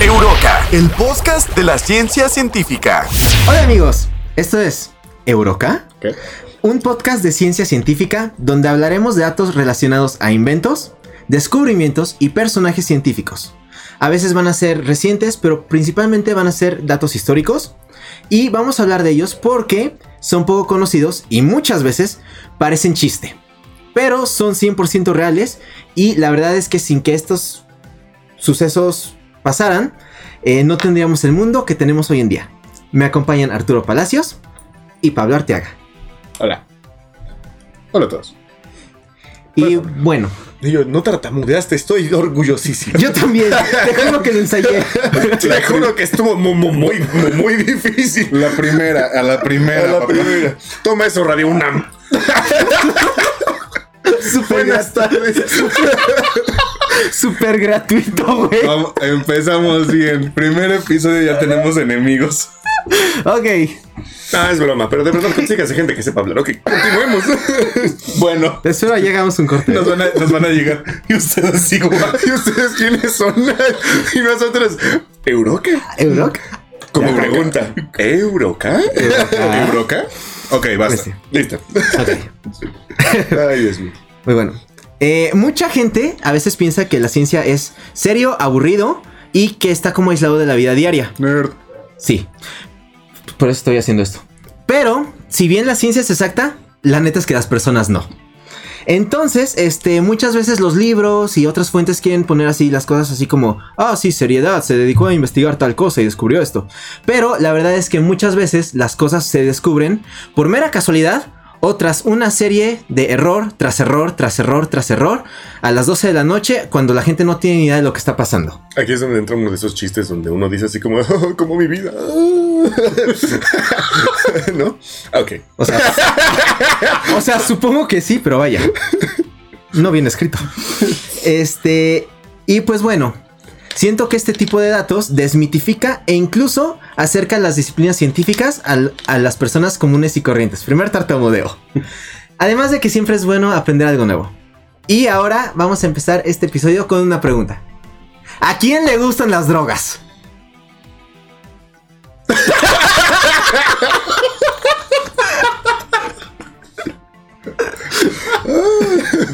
Euroca, el podcast de la ciencia científica. Hola amigos, esto es Euroca, ¿Qué? un podcast de ciencia científica donde hablaremos de datos relacionados a inventos, descubrimientos y personajes científicos. A veces van a ser recientes, pero principalmente van a ser datos históricos. Y vamos a hablar de ellos porque son poco conocidos y muchas veces parecen chiste. Pero son 100% reales y la verdad es que sin que estos sucesos pasaran, eh, no tendríamos el mundo que tenemos hoy en día. Me acompañan Arturo Palacios y Pablo Arteaga. Hola. Hola a todos. Y bueno, Y yo, no tartamudeaste, estoy orgullosísimo. yo también, te juro que lo ensayé. Te juro que estuvo mu- mu- muy, muy, muy difícil. La primera, a la primera. A la papá. primera. Toma eso, Radio UNAM. Súper Buenas tardes. Súper gratuito, güey. Vamos, empezamos bien. Primer episodio ya tenemos enemigos. Ok, Ah, es broma, pero de verdad consígase gente que sepa hablar. Ok, continuemos. Bueno, a llegamos un corte. nos van a, nos van a llegar. Y ustedes igual. ¿Y ustedes quiénes son? Y nosotros, ¿Euroca? ¿Euroc? Como pregunta, ¿Euroca? ¿Euroca? Ok, basta. Listo. Ay, Dios mío. Muy bueno. Eh, mucha gente a veces piensa que la ciencia es serio, aburrido y que está como aislado de la vida diaria. Nerd. Sí. Por eso estoy haciendo esto. Pero, si bien la ciencia es exacta, la neta es que las personas no. Entonces, este, muchas veces los libros y otras fuentes quieren poner así las cosas así como, ah, sí, seriedad, se dedicó a investigar tal cosa y descubrió esto. Pero la verdad es que muchas veces las cosas se descubren por mera casualidad o tras una serie de error, tras error, tras error, tras error, a las 12 de la noche, cuando la gente no tiene ni idea de lo que está pasando. Aquí es donde entra uno de esos chistes donde uno dice así como, "Oh, como mi vida. ¿No? Ok. O sea, o sea, supongo que sí, pero vaya. No bien escrito. Este, y pues bueno, siento que este tipo de datos desmitifica e incluso acerca las disciplinas científicas a las personas comunes y corrientes. Primer tartamudeo. Además de que siempre es bueno aprender algo nuevo. Y ahora vamos a empezar este episodio con una pregunta. ¿A quién le gustan las drogas?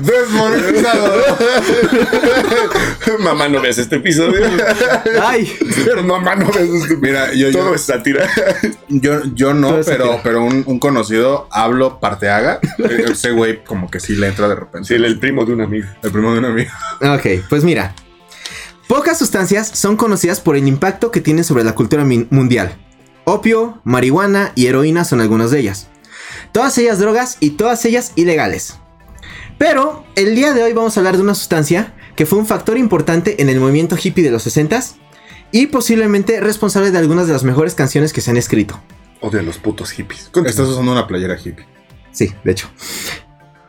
Desmonetizado. Mamá, no ves este episodio. Ay, Pero mamá, no ves este Mira, yo, Todo yo, es sátira. yo, yo no, Todo pero, pero un, un conocido, hablo parteaga. E, Ese güey como que sí le entra de repente. Sí, el, el primo de un amigo. el primo de un amigo. Ok, pues mira. Pocas sustancias son conocidas por el impacto que tienen sobre la cultura mundial. Opio, marihuana y heroína son algunas de ellas. Todas ellas drogas y todas ellas ilegales. Pero el día de hoy vamos a hablar de una sustancia que fue un factor importante en el movimiento hippie de los 60s y posiblemente responsable de algunas de las mejores canciones que se han escrito. Odio a los putos hippies. Estás usando una playera hippie. Sí, de hecho.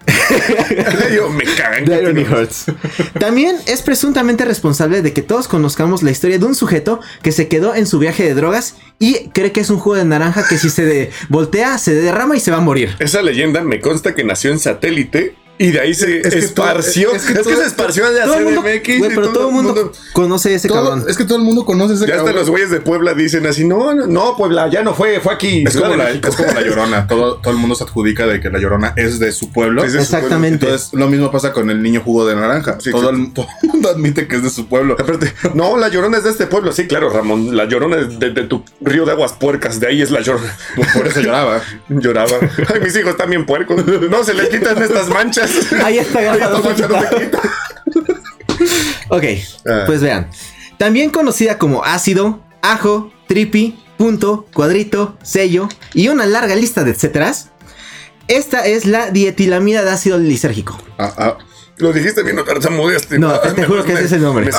Yo me cagan. También es presuntamente responsable de que todos conozcamos la historia de un sujeto que se quedó en su viaje de drogas y cree que es un jugo de naranja que si se de- voltea se derrama y se va a morir. Esa leyenda me consta que nació en satélite y de ahí se Es que esparció. todo- es es que, se esparció el mundo, CDMX. güey, y pero todo el mundo conoce ese Todo- cabrón. es que todo el mundo conoce ese Ya hasta cabrón. los güeyes de Puebla dicen así, no, no, no, Puebla, ya no fue, fue aquí. Es como, la, México. es como la llorona. Todo, todo el mundo se adjudica de que la llorona es de su pueblo. Es de su pueblo. Exactamente. Entonces, lo mismo pasa con el niño jugo de naranja. Sí, todo, el, todo el mundo admite que es de su pueblo. Aparte, no, la llorona es de este pueblo. Sí, claro, Ramón. La llorona es de, de tu río de aguas puercas. De ahí es la llorona. Por eso lloraba. Lloraba. Ay, mis hijos también puercos. No se les quitan estas manchas. Ahí está grabado. Ok, Ah. pues vean. También conocida como ácido, ajo, tripi, punto, cuadrito, sello y una larga lista de etcéteras. Esta es la dietilamida de ácido lisérgico. Ah, ah. Lo dijiste bien, no tartamudeaste. No, te- te juro que ese es el nombre.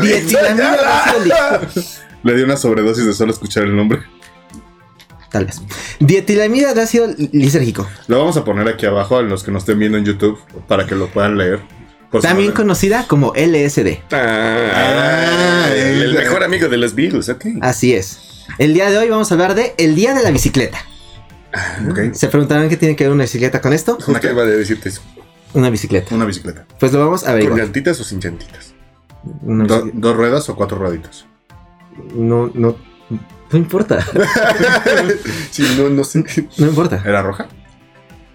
Dietilamida de ácido lisérgico. Le di una sobredosis de solo escuchar el nombre. Tal vez. Dietilamida de ácido lisérgico. Lo vamos a poner aquí abajo a los que nos estén viendo en YouTube para que lo puedan leer. También no- conocida como LSD. Ah, el, el mejor amigo de los virus, ok. Así es. El día de hoy vamos a hablar de el día de la bicicleta. Ok. ¿Se preguntarán qué tiene que ver una bicicleta con esto? Una que iba a decirte eso. Una bicicleta. Una bicicleta. Pues lo vamos a ¿Con averiguar. llantitas o sin llantitas? ¿Dos ruedas o cuatro rueditas? no, no, no importa. Sí, no, no sé. No importa. ¿Era roja?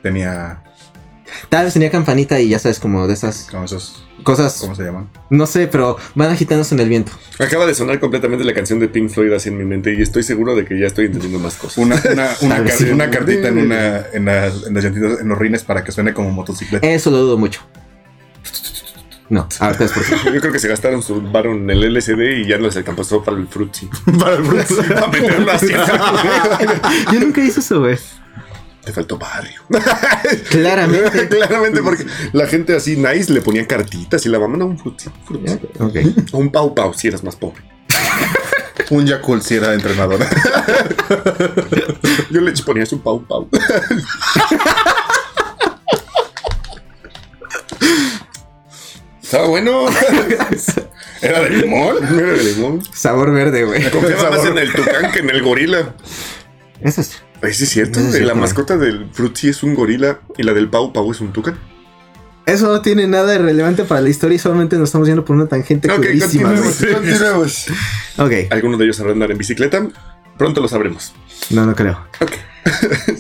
Tenía Tal vez tenía campanita y ya sabes, como de esas como esos, cosas. ¿cómo se llaman? No sé, pero van agitándose en el viento. Acaba de sonar completamente la canción de Pink Floyd así en mi mente y estoy seguro de que ya estoy entendiendo más cosas. Una, una, una, Tal vez car- sí. una cartita en una en las, en las llantitas, en los rines para que suene como motocicleta. Eso lo dudo mucho. No, ahorita es porque. Yo creo que se gastaron su en el LCD y ya no les alcanzó para el Fruitsy. para el Bruce. Para meterlo así. Yo nunca hice eso, güey. Te faltó barrio. Claramente. Claramente, porque la gente así nice le ponía cartitas y la mamá no un Fruitsy. Fruitsy. Ok. O un Pau Pau si eras más pobre. Un Yakult si era entrenadora. Yo le ponía un Pau Pau. Estaba bueno. ¿Era de limón? Era de limón. Sabor verde, güey. Confiaba más en el tucán que en el gorila. Eso es. Ay, sí es cierto. Eso es la mascota del Fruitsy es un gorila y la del Pau Pau es un tucán. Eso no tiene nada de relevante para la historia y solamente nos estamos yendo por una tangente Ok, güey. continuemos. Continuemos. Ok, Algunos de ellos sabrán andar en bicicleta. Pronto lo sabremos. no, no creo. Ok.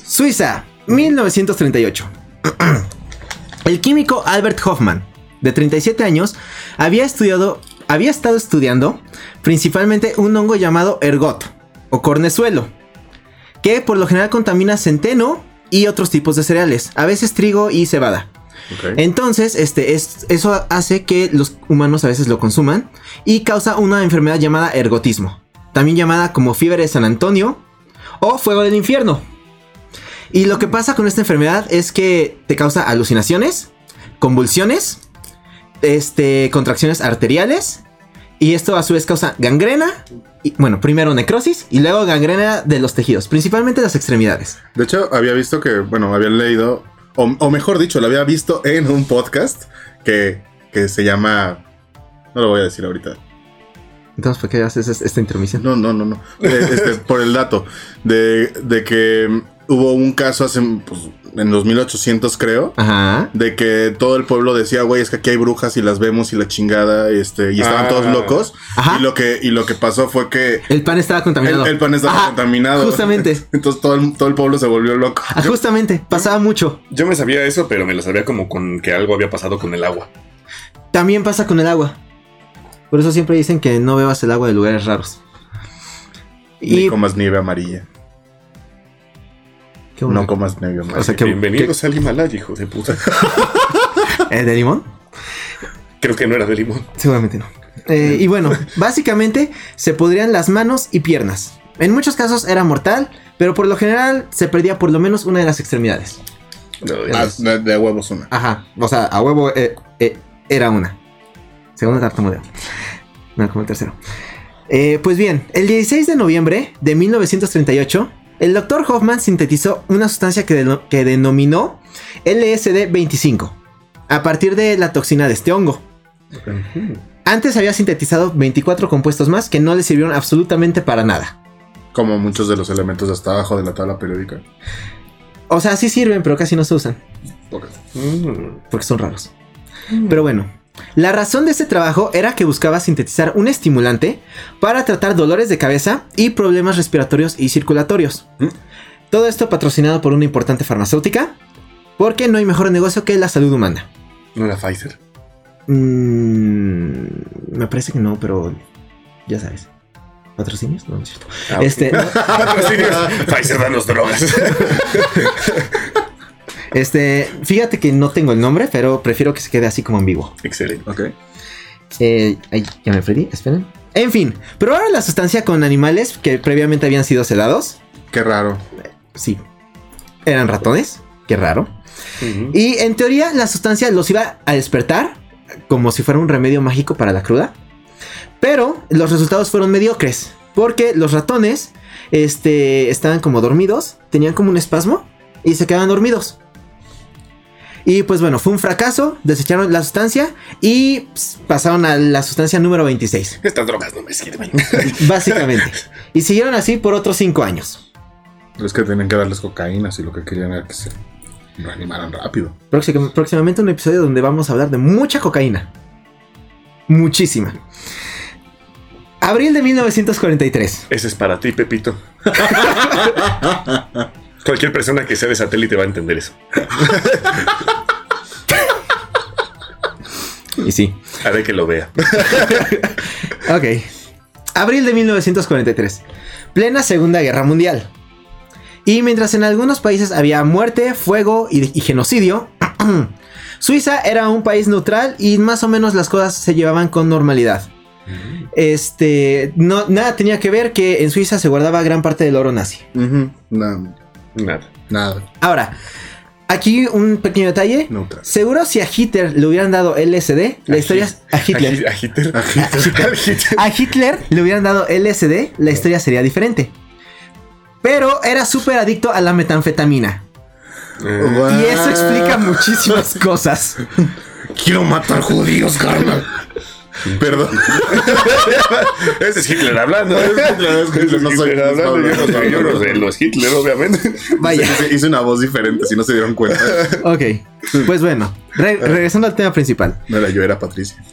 Suiza, 1938. El químico Albert Hoffman, de 37 años, había estudiado, había estado estudiando principalmente un hongo llamado ergot o cornezuelo, que por lo general contamina centeno y otros tipos de cereales, a veces trigo y cebada. Entonces, este, es, eso hace que los humanos a veces lo consuman y causa una enfermedad llamada ergotismo, también llamada como fiebre de San Antonio o fuego del infierno. Y lo que pasa con esta enfermedad es que te causa alucinaciones, convulsiones, este, contracciones arteriales y esto a su vez causa gangrena. Y, bueno, primero necrosis y luego gangrena de los tejidos, principalmente las extremidades. De hecho, había visto que, bueno, había leído, o, o mejor dicho, lo había visto en un podcast que, que se llama. No lo voy a decir ahorita. Entonces, ¿por qué haces es- esta intermisión? No, no, no, no. Eh, este, por el dato de, de que hubo un caso hace, pues, en los 1800, creo. Ajá. De que todo el pueblo decía, güey, es que aquí hay brujas y las vemos y la chingada, este, y estaban Ah. todos locos. Ajá. Y lo que, y lo que pasó fue que El pan estaba contaminado. el, el pan estaba Ajá, contaminado. Justamente. Entonces todo el, todo el pueblo se volvió loco. Ah, justamente. Pasaba mucho. Yo me sabía eso, pero me lo sabía como con que algo había pasado con el agua. También pasa con el agua. Por eso siempre dicen que no bebas el agua de lugares raros. Ni Y comas nieve amarilla. No comas amarilla. O sea, que- Bienvenidos al Himalaya, hijo de puta. ¿Eh, ¿De limón? Creo que no era de limón. Seguramente no. Eh, y bueno, básicamente se podrían las manos y piernas. En muchos casos era mortal, pero por lo general se perdía por lo menos una de las extremidades. Ah, de, de huevos una. Ajá, o sea, a huevo eh, eh, era una. Segunda tartamudeo. No, como el tercero. Eh, pues bien, el 16 de noviembre de 1938, el doctor Hoffman sintetizó una sustancia que, deno- que denominó LSD-25, a partir de la toxina de este hongo. Antes había sintetizado 24 compuestos más que no le sirvieron absolutamente para nada. Como muchos de los elementos hasta abajo de la tabla periódica. O sea, sí sirven, pero casi no se usan. Mm. porque son raros. Pero bueno, la razón de este trabajo era que buscaba sintetizar un estimulante para tratar dolores de cabeza y problemas respiratorios y circulatorios. Mm. Todo esto patrocinado por una importante farmacéutica, porque no hay mejor negocio que la salud humana. No era Pfizer. Mm, me parece que no, pero ya sabes. ¿Patrocinios? No, no es cierto. Ah. Este, no, Patrocinios. Pfizer, danos drogas. este, fíjate que no tengo el nombre, pero prefiero que se quede así como ambiguo. Excelente. Ok. Eh, ay, ya me perdí, esperen. En fin, probaron la sustancia con animales que previamente habían sido sedados. Qué raro. Sí. Eran ratones. Qué raro. Y en teoría la sustancia los iba a despertar como si fuera un remedio mágico para la cruda. Pero los resultados fueron mediocres. Porque los ratones este, estaban como dormidos, tenían como un espasmo y se quedaban dormidos. Y pues bueno, fue un fracaso, desecharon la sustancia y ps, pasaron a la sustancia número 26. Estas drogas no me sirven. Básicamente. y siguieron así por otros 5 años. Es que tenían que darles cocaína si lo que querían era que se reanimaran rápido. Próxim- próximamente un episodio donde vamos a hablar de mucha cocaína. Muchísima. Abril de 1943. Ese es para ti, Pepito. Cualquier persona que sea de satélite va a entender eso. Y sí. Haré que lo vea. Ok. Abril de 1943. Plena Segunda Guerra Mundial. Y mientras en algunos países había muerte, fuego y, y genocidio, Suiza era un país neutral y más o menos las cosas se llevaban con normalidad. Este, no, nada tenía que ver que en Suiza se guardaba gran parte del oro nazi. No, Nada. nada. Ahora, aquí un pequeño detalle. Neutral. Seguro si a Hitler le hubieran dado LSD, la historia a Hitler. A Hitler. A Hitler. A Hitler. A Hitler le hubieran dado LSD, la historia sería diferente. Pero era súper adicto a la metanfetamina. Y eso explica muchísimas cosas. Quiero matar judíos, carnal. Perdón. Ese es Hitler hablando. Es Hitler, es Hitler, no soy- Hitler hablando. Yo no sé, yo no sé, lo es Hitler, obviamente. Vaya. Hice, hice una voz diferente, si no se dieron cuenta. Ok. Pues bueno, re- regresando al tema principal. No era yo, era Patricia.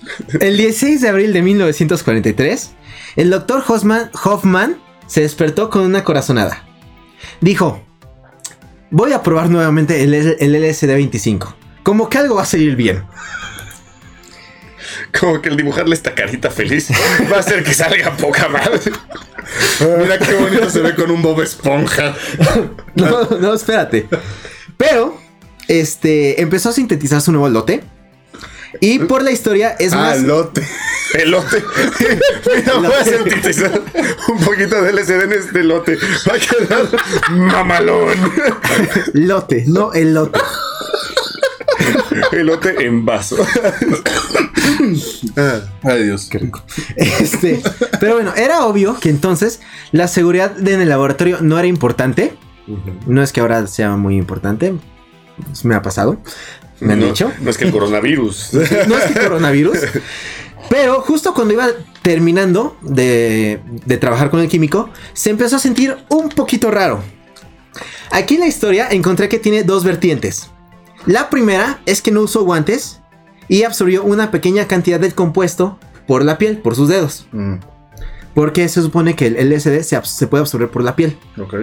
El 16 de abril de 1943, el doctor Hoffman, Hoffman se despertó con una corazonada. Dijo, voy a probar nuevamente el, el LSD-25. Como que algo va a salir bien. Como que el dibujarle esta carita feliz va a hacer que salga poca madre. Mira qué bonito se ve con un Bob Esponja. No, no, espérate. Pero, este, empezó a sintetizar su nuevo lote. Y por la historia es Ah, más... lote. Elote. Mira, voy a sintetizar un poquito de LSD en este lote. Va a quedar mamalón. Lote, no el lote. Elote en vaso. Ah, ay, Dios. Qué rico. Este, pero bueno, era obvio que entonces la seguridad en el laboratorio no era importante. No es que ahora sea muy importante. Pues me ha pasado. Me han no, dicho. No es que el coronavirus. No es que coronavirus. Pero justo cuando iba terminando de, de trabajar con el químico, se empezó a sentir un poquito raro. Aquí en la historia encontré que tiene dos vertientes. La primera es que no usó guantes y absorbió una pequeña cantidad del compuesto por la piel, por sus dedos. Mm, Porque se supone que el LSD se, puede absorber por la piel. ok.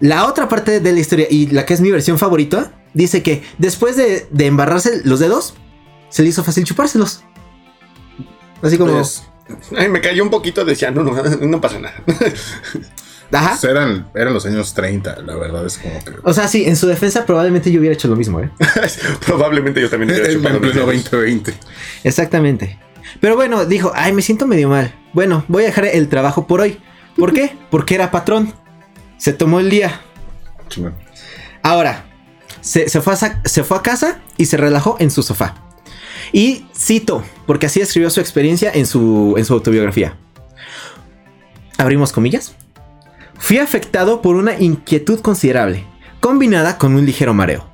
La otra parte de la historia, y la que es mi versión favorita, dice que después de, de embarrarse los dedos, se le hizo fácil chupárselos. Así como... Pues, Ay, me cayó un poquito. Decía, no, no, no pasa nada. Ajá. pues eran, eran los años 30, la verdad es como que. O sea, sí, en su defensa probablemente yo hubiera hecho lo mismo, ¿eh? Probablemente yo también hubiera dedos. 2020. Exactamente. Pero bueno, dijo, ay, me siento medio mal. Bueno, voy a dejar el trabajo por hoy. ¿Por qué? Porque era patrón. Se tomó el día. Ahora, se, se fue a, se fue a casa y se relajó en su sofá. Y cito, porque así escribió su experiencia en su, en su autobiografía. Abrimos comillas. Fui afectado por una inquietud considerable, combinada con un ligero mareo.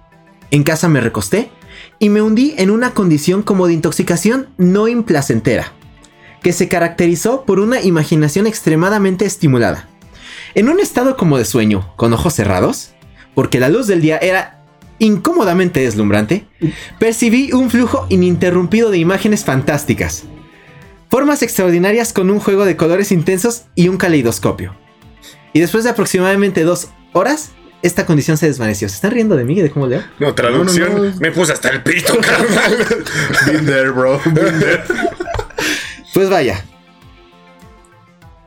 En casa me recosté y me hundí en una condición como de intoxicación no implacentera, que se caracterizó por una imaginación extremadamente estimulada. En un estado como de sueño, con ojos cerrados, porque la luz del día era incómodamente deslumbrante, percibí un flujo ininterrumpido de imágenes fantásticas. Formas extraordinarias con un juego de colores intensos y un caleidoscopio. Y después de aproximadamente dos horas, esta condición se desvaneció. ¿Se están riendo de mí? ¿De cómo leo? No, traducción. No, no, no. Me puse hasta el pito, carnal. Been there, bro. Been there. Pues vaya.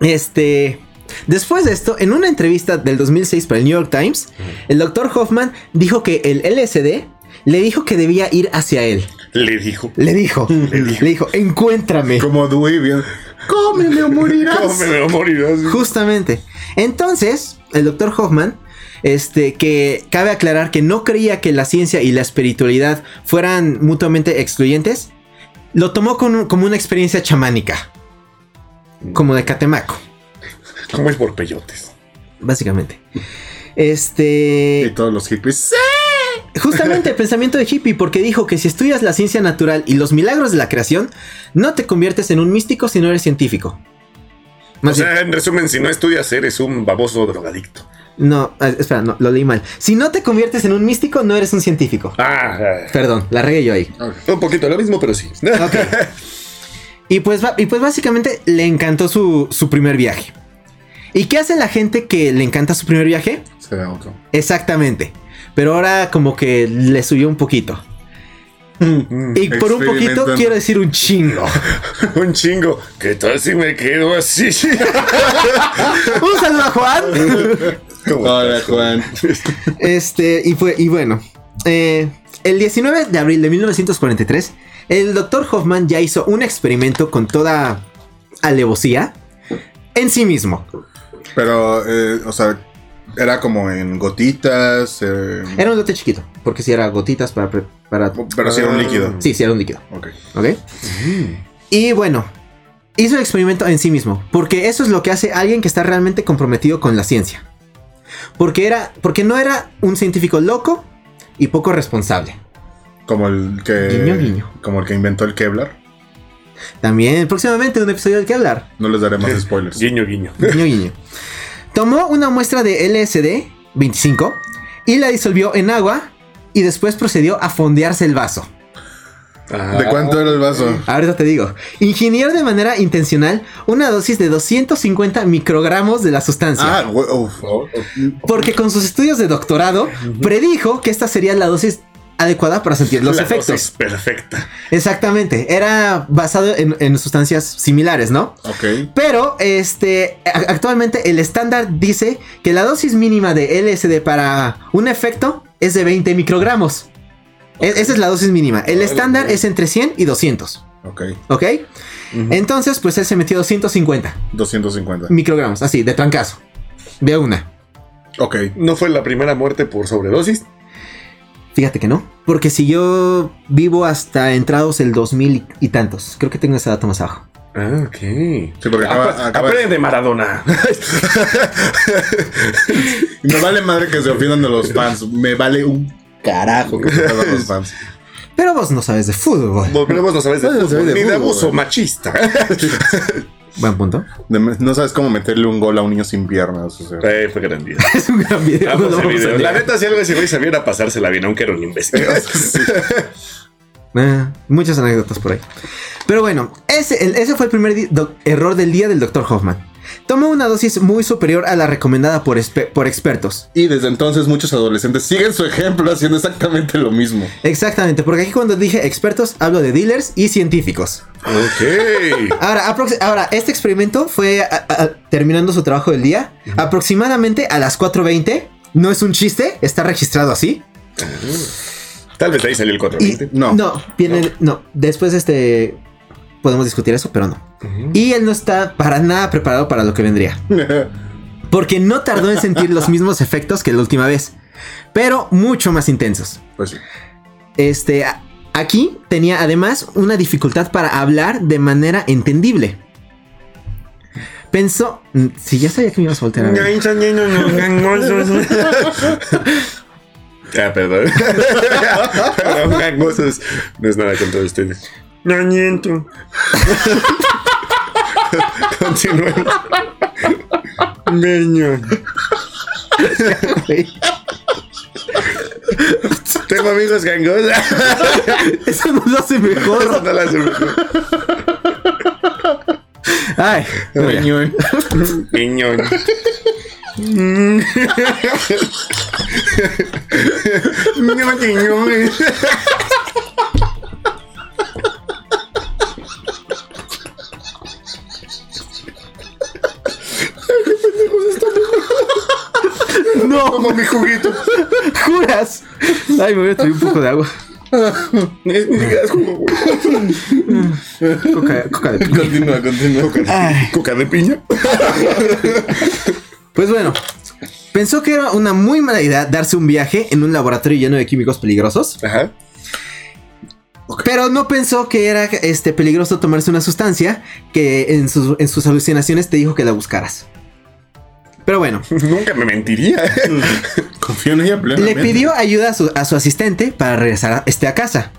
Este. Después de esto, en una entrevista del 2006 para el New York Times, el Dr. Hoffman dijo que el LSD le dijo que debía ir hacia él. Le dijo. Le dijo, le dijo, encuéntrame. Como Dewey, bien. Cómeme o morirás. ¿Cómo me voy a morir? así? Justamente. Entonces, el Dr. Hoffman, este, que cabe aclarar que no creía que la ciencia y la espiritualidad fueran mutuamente excluyentes, lo tomó con un- como una experiencia chamánica. Como de Catemaco, ¿Cómo es por peyotes? básicamente. Y Este. todos los hippies. ¡Sí! Justamente el pensamiento de hippie, porque dijo que si estudias la ciencia natural y los milagros de la creación, no te conviertes en un místico si no eres científico. O bien, sea, en resumen, si no estudias, eres un baboso drogadicto. no, ah, espera, no, lo leí mal. Si no te conviertes en un místico, no eres un científico. Ah, Perdón, la regué yo ahí. un poquito lo mismo, pero sí. Ok. Y pues, y pues básicamente le encantó su, su primer viaje. ¿Y qué hace la gente que le encanta su primer viaje? Se da otro. Exactamente. Pero ahora como que le subió un poquito. Y por un poquito quiero decir un chingo. Un chingo. ¿Qué tal si me quedo así? un saludo a Juan. Hola, Juan. Este, y fue, y bueno. eh, el 19 de abril de 1943, el Dr. Hoffman ya hizo un experimento con toda alevosía en sí mismo. Pero, eh, o sea, era como en gotitas. eh, Era un lote chiquito, porque si era gotitas para... pre- para pero sí era un líquido. Sí, sí era un líquido. Ok. ¿Ok? Y bueno, hizo el experimento en sí mismo, porque eso es lo que hace alguien que está realmente comprometido con la ciencia. Porque era, porque no era un científico loco y poco responsable. Como el que. Guiño, guiño. Como el que inventó el Kevlar. También próximamente un episodio del hablar. No les daré más spoilers. guiño, guiño. Guiño, guiño. Tomó una muestra de LSD 25 y la disolvió en agua y después procedió a fondearse el vaso. ¿De cuánto era el vaso? Ahorita te digo. Ingenió de manera intencional una dosis de 250 microgramos de la sustancia. Ah, güey, uf. Porque con sus estudios de doctorado predijo que esta sería la dosis adecuada para sentir los La efectos. dosis perfecta. Exactamente. Era basado en, en sustancias similares, ¿no? Ok. Pero este actualmente el estándar dice que la dosis mínima de LSD para un efecto es de 20 microgramos. E- esa es la dosis mínima. El estándar es entre 100 y 200. Ok. ¿Ok? Entonces, pues él se metió 250 250. microgramos, así, de trancazo. De una. Ok. ¿No fue la primera muerte por sobredosis? Fíjate que no. Porque si yo vivo hasta entrados el 2000 y, y tantos. Creo que tengo ese dato más abajo. Ah, ok. Sí, porque acaba, Apa- acaba- Aprende, Maradona. Me vale madre que se ofendan de los fans. Me vale un carajo que se ofendan los fans. Pero vos no sabes de fútbol. Volvemos, no sabes de No sabes fútbol, de ni de fútbol. abuso machista. Buen punto. De- no sabes cómo meterle un gol a un niño sin piernas. O sea. Eh, fue gran día. Es un gran video. Vamos no lo al vamos a video. La neta, si algo ese güey sabía era pasársela bien, aunque era un imbécil. Ah, muchas anécdotas por ahí. Pero bueno, ese, el- ese fue el primer error del día del Dr. Hoffman. Tomó una dosis muy superior a la recomendada por, por expertos. Y desde entonces muchos adolescentes siguen su ejemplo haciendo exactamente lo mismo. Exactamente, porque aquí cuando dije expertos hablo de dealers y científicos. Ok. Ahora, ahora este experimento fue a- a- terminando su trabajo del día, aproximadamente a las 4.20. No es un chiste, está registrado así. Tal vez ahí salió el Y 420. No. no, viene, no. Después este podemos discutir eso, pero no. Y él no está para nada preparado para lo que vendría. Porque no tardó en sentir los mismos efectos que la última vez, pero mucho más intensos. Pues sí. Este, aquí tenía además una dificultad para hablar de manera entendible. Pensó, mm, si ya sabía que me ibas a voltear a ver. Ah, perdón. Perdón, gangosos. No es nada contra ustedes. Ñañento. Continuemos. Niño. Tengo amigos gangosos. Eso no lo hace mejor. No la hace mejor. Ay, no, ya. Niño. Niño, no, Como mi juguito. juras. Ay, me voy a traer un poco de agua. Coca, coca de piña. Continúa, continúa. Ay. Coca de piña. Pues bueno, pensó que era una muy mala idea darse un viaje en un laboratorio lleno de químicos peligrosos, Ajá. pero no pensó que era este, peligroso tomarse una sustancia que en sus, en sus alucinaciones te dijo que la buscaras. Pero bueno, Nunca me mentiría. Confío en ella le plenamente. pidió ayuda a su, a su asistente para regresar a, este, a casa.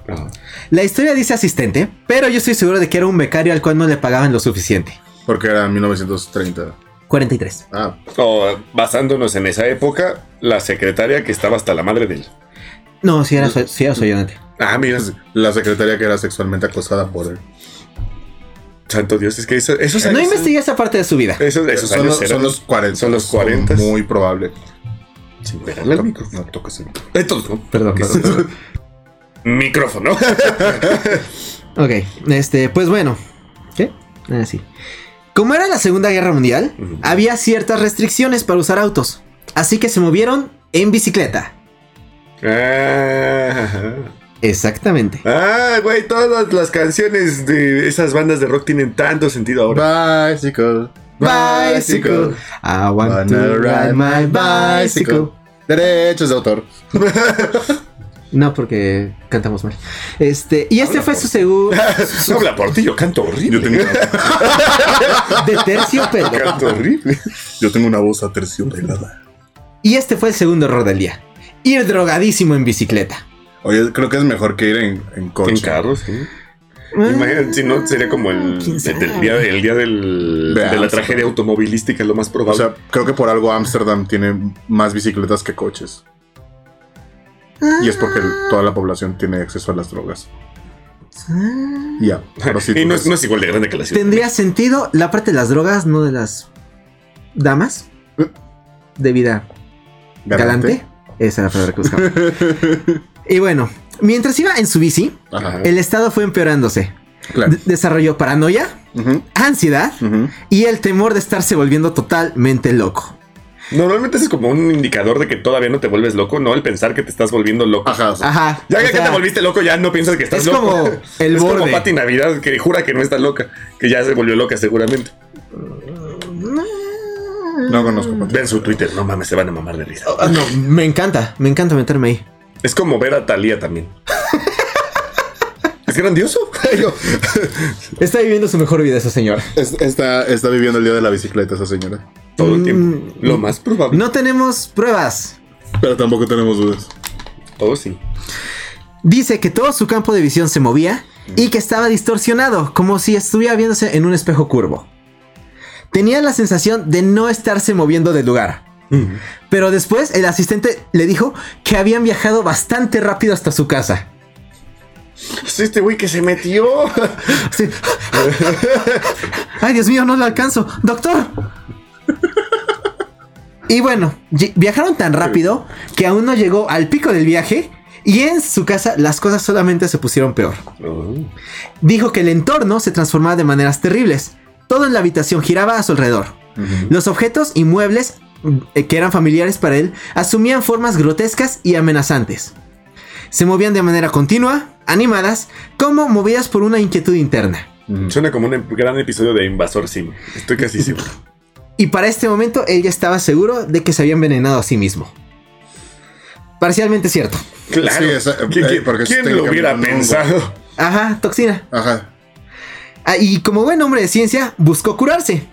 La historia dice asistente, pero yo estoy seguro de que era un becario al cual no le pagaban lo suficiente. Porque era 1930. 43. Ah, O basándonos en esa época, la secretaria que estaba hasta la madre de él. No, si era su, sí era su ayudante. Ah, mira. la secretaria que era sexualmente acosada por él. Santo Dios, es que eso, esos No años- investigué esa parte de su vida. Esos, esos son, años los, eran- son los 40. Son los 40. Muy probable. Sin pegarle al micrófono. No toques el micrófono. Entonces, ¿no? Perdón, perdón. perdón. Micrófono. ok, este, pues bueno. ¿Qué? Ah, sí. Como era la Segunda Guerra Mundial, Ujú. había ciertas restricciones para usar autos. Así que se movieron en bicicleta. Ah, Exactamente. Ah, güey, todas las canciones de esas bandas de rock tienen tanto sentido ahora. Bicycle. Bicycle. I want to ride my bicycle. Derechos de autor. No, porque cantamos mal. Este, y este Habla fue por su segundo Habla por ti, yo canto horrible. Yo tengo, una, de terciopelo. canto horrible. yo tengo una voz aterciopelada. Y este fue el segundo error del día. Ir drogadísimo en bicicleta. Oye, creo que es mejor que ir en, en coche. En carros, sí. Imagínate, si no, sería como el, el día, el día del- De de la tragedia automovilística, lo más O probable. sea, creo que por algo Ámsterdam tiene más bicicletas que coches. Y es porque el- toda la población tiene acceso a las drogas. Y Ya. pero sí, y no, no es igual de grande que la ciudad. Tendría sentido la parte de las drogas, no de las damas. De vida galante. Esa era la palabra que buscaba. y bueno, mientras iba en su bici, Ajá. el estado fue empeorándose. Claro. Desarrolló paranoia, ansiedad y el temor de estarse volviendo totalmente loco. Normalmente es como un indicador de que todavía no te vuelves loco, no el pensar que te estás volviendo loco. Ajá. o sea, Ajá. Ya o que sea, te volviste loco, ya no piensas que estás Es loco. como el es borde. como Pati Navidad que jura que no está loca, que ya se volvió loca seguramente. No conozco. Pati. Ven su Twitter, no mames, se van a mamar de risa. Ah, no, me encanta, me encanta meterme ahí. Es como ver a Talía también. es grandioso. Está viviendo su mejor vida esa señora. Es- Está, está viviendo el día de la bicicleta esa señora. Todo el Mm, tiempo. Lo más probable. No tenemos pruebas. Pero tampoco tenemos dudas. Oh, sí. Dice que todo su campo de visión se movía y que estaba distorsionado, como si estuviera viéndose en un espejo curvo. Tenía la sensación de no estarse moviendo del lugar. Pero después el asistente le dijo que habían viajado bastante rápido hasta su casa. Es este güey que se metió. Sí. Ay, Dios mío, no lo alcanzo. Doctor. Y bueno, viajaron tan rápido que aún no llegó al pico del viaje y en su casa las cosas solamente se pusieron peor. Oh. Dijo que el entorno se transformaba de maneras terribles. Todo en la habitación giraba a su alrededor. Los objetos y muebles que eran familiares para él asumían formas grotescas y amenazantes. Se movían de manera continua, animadas, como movidas por una inquietud interna. Suena como un gran episodio de Invasor Sim. Estoy casi seguro. Y para este momento él ya estaba seguro de que se había envenenado a sí mismo. Parcialmente cierto. Claro. Sí, esa- ¿Quién, eh, quién- porque quién lo hubiera no, pensado? Ajá, toxina. Ajá. Ah, y como buen hombre de ciencia, buscó curarse.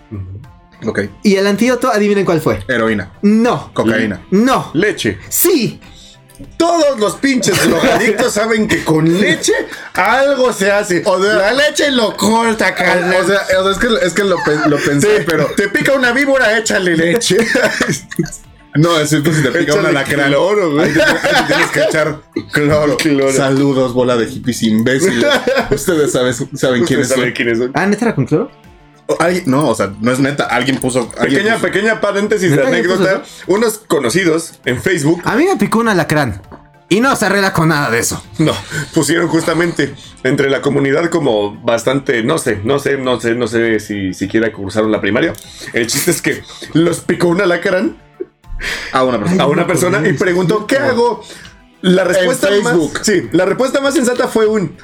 Ok. Y el antídoto, adivinen cuál fue. Heroína. No. Cocaína. No. Leche. Sí. Todos los pinches drogadictos saben que con leche algo se hace. O sea- la leche lo corta, carnal. O sea, o sea, es que, es que lo, pe- lo pensé, pero. te pica una víbora, échale leche. No, es cierto, si te pica una lacrán. cloro, güey. Ahí te, ahí te tienes que echar cloro. Cloro. Saludos, bola de hippies imbéciles. Ustedes sabes- saben quiénes ¿Saben son. quiénes son? Ah, ¿neta era con cloro? Alguien- no, o sea, no es neta. Alguien puso. alguien Pequeña, puso- pequeña paréntesis de ¿Neta ya anécdota. Unos conocidos en Facebook A mí me picó un alacrán. Y no se arregla con nada de eso. No, pusieron justamente entre la comunidad como bastante, no sé, no sé, no sé, no sé si siquiera cursaron la primaria. El chiste es que los picó un alacrán a una persona. a una persona y preguntó, ¿qué hago? La respuesta En más, Facebook. sí, la respuesta más sensata fue un,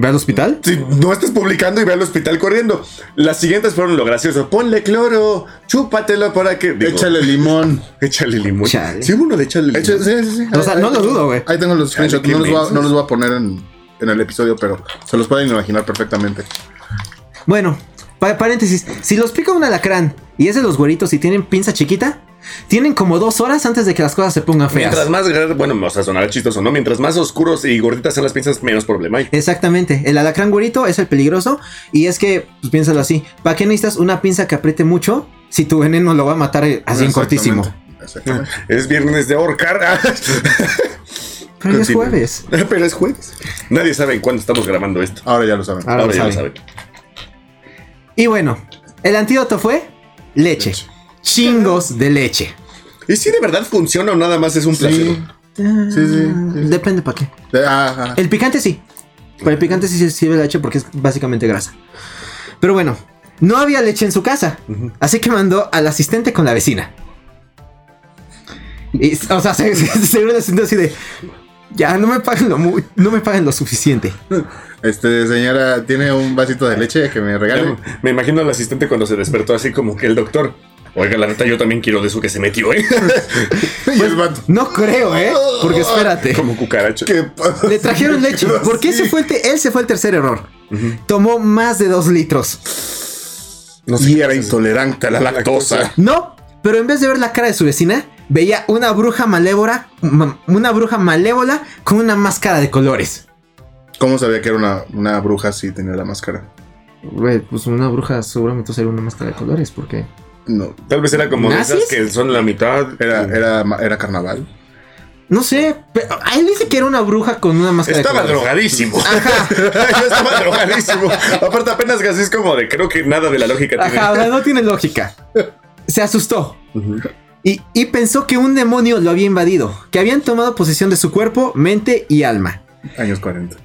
¿Ve al hospital? si no estás publicando y ve al hospital corriendo. Las siguientes fueron lo gracioso, ponle cloro, chúpatelo para que... digo, Échale limón. échale limón. Chale. Sí, uno de échale limón. Echa- sí, sí, sí. O sea, Ahí- no ahí lo tengo- dudo, güey. Ahí tengo los screenshots. No los, voy a, mensos. no los voy a poner en, en el episodio, pero se los pueden imaginar perfectamente. Bueno, pa- paréntesis. Si los pica un alacrán y es de los güeritos y tienen pinza chiquita, tienen como dos horas antes de que las cosas se pongan feas. Mientras más, bueno, o sea, sonará chistoso, ¿no? Mientras más oscuros y gorditas sean las pinzas, menos problema hay. Exactamente, el alacrán güerito es el peligroso y es que, pues piénsalo así, ¿para qué necesitas una pinza que apriete mucho si tu veneno lo va a matar así en cortísimo? Exactamente. Es viernes de ahorcar. Pero es jueves. Pero es jueves. Nadie sabe en cuándo estamos grabando esto. Ah, Ahora ya lo saben. Ahora Ahora lo ya lo saben. saben. Y bueno, el antídoto fue leche. Leche. Chingos de leche. ¿Y si de verdad funciona o nada más es un placebo? Sí, sí, sí. Depende para qué. Ah. El picante sí. Para el picante sí se sirve leche porque es básicamente grasa. Pero bueno, no había leche en su casa. Así que mandó al asistente con la vecina. Y, o sea, se, se, seguro le sintió así de. Ya, no me paguen lo, no me paguen lo suficiente. Este, señora, ¿tiene un vasito de leche que me regale? Me imagino al asistente cuando se despertó así como que el doctor. Oiga, la neta, yo también quiero de eso que se metió, ¿eh? Vato, No creo, ¿eh? Porque espérate. como cucaracho. ¿Qué pasa? Le trajeron leche. ¿Por qué se fue el él se fue el tercer error? Tomó más de dos litros. No sé Y era intolerante a la lactosa. No, pero en vez de ver la cara de su vecina, veía una bruja malévola, ma- una bruja malévola con una máscara de colores. ¿Cómo sabía que era una, una bruja si tenía la máscara? Pues una bruja seguramente sería una máscara de colores, porque No, Tal vez era como ¿Nazis? esas que son la mitad. era, era, era carnaval. no sé, pero él dice que era una bruja con una máscara Estaba de drogadísimo. Yo estaba drogadísimo. Aparte, apenas que así es como de creo que nada de la lógica tiene. Ajá, sea, no tiene lógica. Se asustó. Y, y pensó que un demonio lo había invadido, que habían tomado posesión de su cuerpo, mente y alma. Años 40.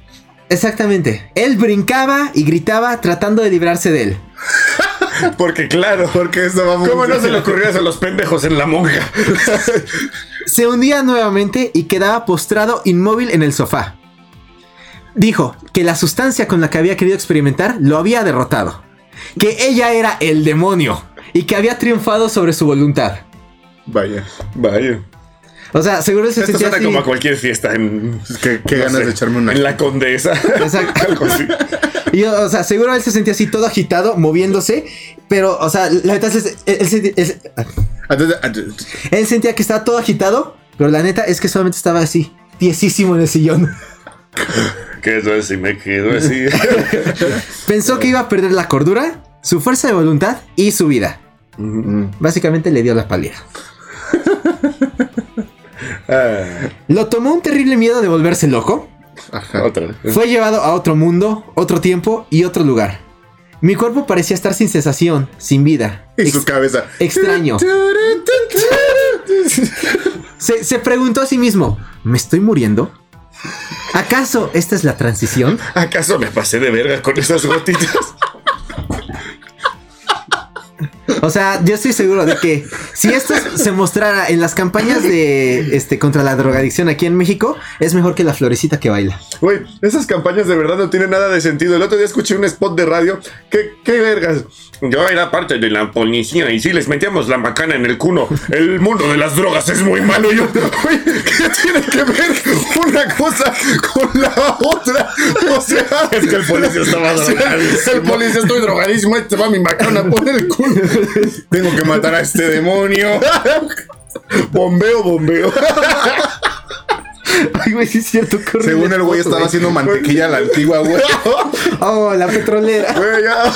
Exactamente. Él brincaba y gritaba tratando de librarse de él. Porque claro. Porque eso vamos ¿Cómo no se le ocurrió a los pendejos en la monja? Se hundía nuevamente y quedaba postrado inmóvil en el sofá. Dijo que la sustancia con la que había querido experimentar lo había derrotado. Que ella era el demonio y que había triunfado sobre su voluntad. Vaya. Vaya. O sea, seguro se Esto sentía suena así. como a cualquier fiesta en. Qué, qué no ganas sé, de echarme una. En la condesa. Exacto. Algo así. Y, o sea, seguro él se sentía así todo agitado, moviéndose. Pero, o sea, la neta es- él, él sentía que estaba todo agitado. Pero la neta es que solamente estaba así, tiesísimo en el sillón. Quedo así, me quedo así. Pensó que iba a perder la cordura, su fuerza de voluntad y su vida. Básicamente le dio la pálida. Ah, Lo tomó un terrible miedo de volverse loco. ajá. otra. Fue llevado a otro mundo, otro tiempo y otro lugar. Mi cuerpo parecía estar sin sensación, sin vida. Y su cabeza. extraño. Se, se preguntó a sí mismo, ¿me estoy muriendo? ¿Acaso esta es la transición? ¿Acaso me pasé de verga con esas gotitas? O sea, yo estoy seguro de que si esto se mostrara en las campañas de este contra la drogadicción aquí en México, es mejor que la florecita que baila. Güey, esas campañas de verdad no tienen nada de sentido. El otro día escuché un spot de radio. ¿Qué, qué vergas? Yo era parte de la policía y sí, les metíamos la macana en el cuno. El mundo de las drogas es muy malo. Y yo, güey, ¿qué tiene que ver una cosa con la otra? O sea, es que el policía estaba drogadísimo. El policía estoy drogadísimo. Ahí te va mi macana por el culo. Tengo que matar a este demonio. Bombeo, bombeo. Ay, güey, sí es cierto. Según el güey estaba haciendo mantequilla a la antigua, güey. Oh, la petrolera. Güey, ya.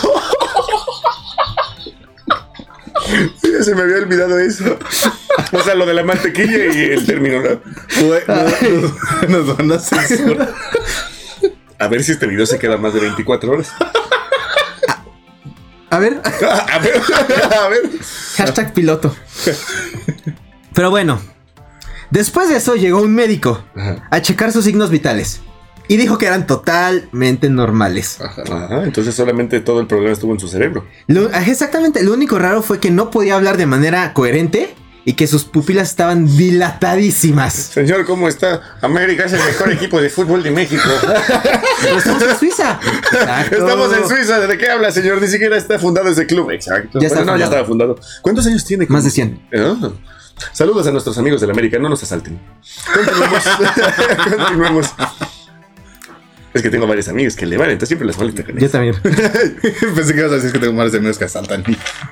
Ya se me había olvidado eso. O sea, lo de la mantequilla y el término. Nos van a censurar. A ver si este video se queda más de 24 horas. A ver, A ver, a ver. hashtag piloto. Pero bueno, después de eso llegó un médico a checar sus signos vitales y dijo que eran totalmente normales. Ajá, entonces solamente todo el problema estuvo en su cerebro. Lo- exactamente, lo único raro fue que no podía hablar de manera coherente y que sus pupilas estaban dilatadísimas. Señor, ¿cómo está? América es el mejor equipo de fútbol de México. Pero estamos en Suiza. Exacto. Estamos en Suiza. ¿De qué habla, señor? Ni siquiera está fundado ese club. Exacto. Ya está Bueno, no, ya estaba fundado. ¿Cuántos años tiene? Más de 100. Ah. Saludos a nuestros amigos del América. No nos asalten. Continuemos. Continuemos. Es que tengo varios amigos que le van, entonces siempre les molesta con Yo eso. también. Pensé que ibas a decir que tengo más amigos que asaltan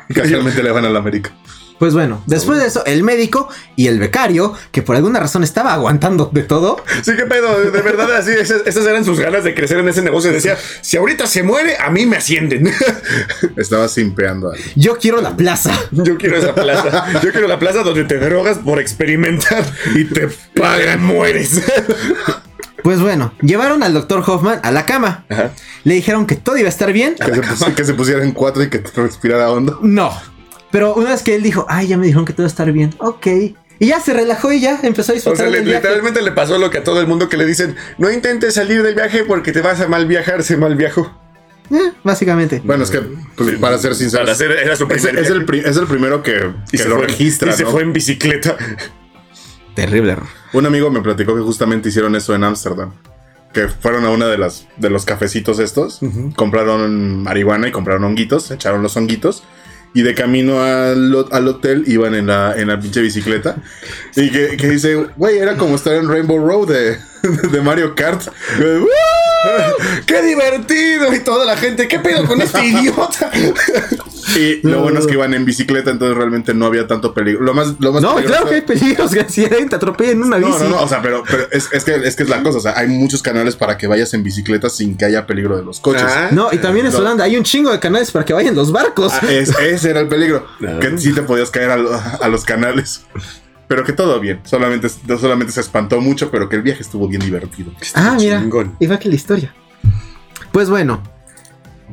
y casualmente le van a la América. Pues bueno, después de eso, el médico y el becario, que por alguna razón estaba aguantando de todo, Sí, qué pedo, de verdad, así, esas, esas eran sus ganas de crecer en ese negocio. Decía, si ahorita se muere, a mí me ascienden. Estaba simpeando ahí. yo quiero la plaza. Yo quiero esa plaza. Yo quiero la plaza donde te drogas por experimentar y te pagan, mueres. Pues bueno, llevaron al doctor Hoffman a la cama. Ajá. Le dijeron que todo iba a estar bien. Que se, pus- que se pusiera en cuatro y que respirara hondo. No. Pero una vez que él dijo, ay, ya me dijeron que todo va a estar bien. Ok. Y ya se relajó y ya empezó a O disfrutar sea, le- del viaje. literalmente le pasó lo que a todo el mundo que le dicen, no intentes salir del viaje porque te vas a mal viajar, se mal viajó. Eh, básicamente. Bueno, es que, pues, para ser sincero, Para hacer, era su es, primer es el, viaje. pri- es el primero que, se lo fue, registra. y se ¿no? fue en bicicleta. Terrible error. Un amigo me platicó que justamente hicieron eso en Ámsterdam. Que fueron a una de las de los cafecitos estos, compraron marihuana y compraron honguitos, echaron los honguitos. Y de camino al, al hotel iban en la, en la pinche bicicleta. Y que, que dice, güey, era como estar en Rainbow Road de, de Mario Kart. Y, "¡Woo! ¡Qué divertido! Y toda la gente, ¿qué pedo con este idiota? Y lo bueno es que iban en bicicleta, entonces realmente no había tanto peligro. Lo más, lo más No, peligroso- claro que hay peligros, que si alguien te atropella en una bici. No, no, no, o sea, pero, pero es, es que, es que es la cosa, o sea, hay muchos canales para que vayas en bicicleta sin que haya peligro de los coches. Ah. No, y también en. Holanda hay un chingo de canales para que vayan los barcos. Ah, es- ese era el peligro, Ah. que sí te podías caer a, lo- a los canales. Pero que todo bien, solamente, solamente se espantó mucho, pero que el viaje estuvo bien divertido. Ah, mira. chingón. Igual que la historia. Pues bueno,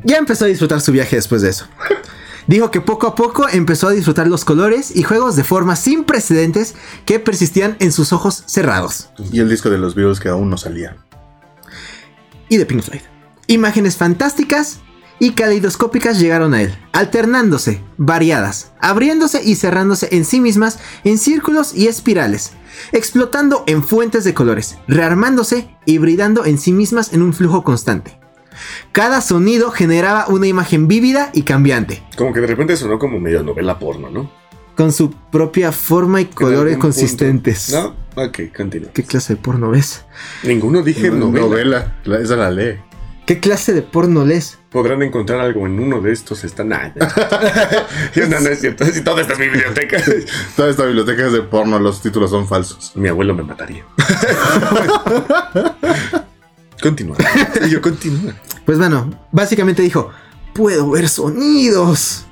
ya empezó a disfrutar su viaje después de eso. Dijo que poco a poco empezó a disfrutar los colores y juegos de forma sin precedentes que persistían en sus ojos cerrados. Y el disco de los Beatles que aún no salía. Y de Pink Floyd. Imágenes fantásticas y caleidoscópicas llegaron a él, alternándose, variadas, abriéndose y cerrándose en sí mismas en círculos y espirales, explotando en fuentes de colores, rearmándose, hibridando en sí mismas en un flujo constante. Cada sonido generaba una imagen vívida y cambiante, Como que de repente sonó como medio novela porno, ¿no? con su propia forma y colores consistentes. punto- ¿No? Ok, continúa. ¿Qué clase de porno ves? Ninguno dije novela. Novela, la- esa la lee. ¿Qué clase de porno lees? Podrán encontrar algo en uno de estos. Está nada. no, no es cierto. Si toda esta es mi biblioteca. Toda esta biblioteca es de porno, los títulos son falsos. Mi abuelo me mataría. continúa. Y yo continúa. Pues bueno, básicamente dijo, puedo ver sonidos.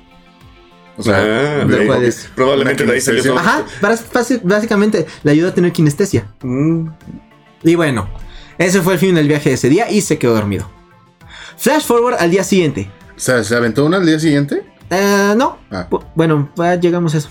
O sea, Ah, de- es- Probablemente de ahí salió. Ajá, básicamente le ayudó a tener kinestesia. Mm, Y bueno, ese fue el fin del viaje de ese día y se quedó dormido. Flash forward al día siguiente. ¿Se, ¿Se aventó una al día siguiente? Eh, no, Ah. Bu- bueno, llegamos a eso.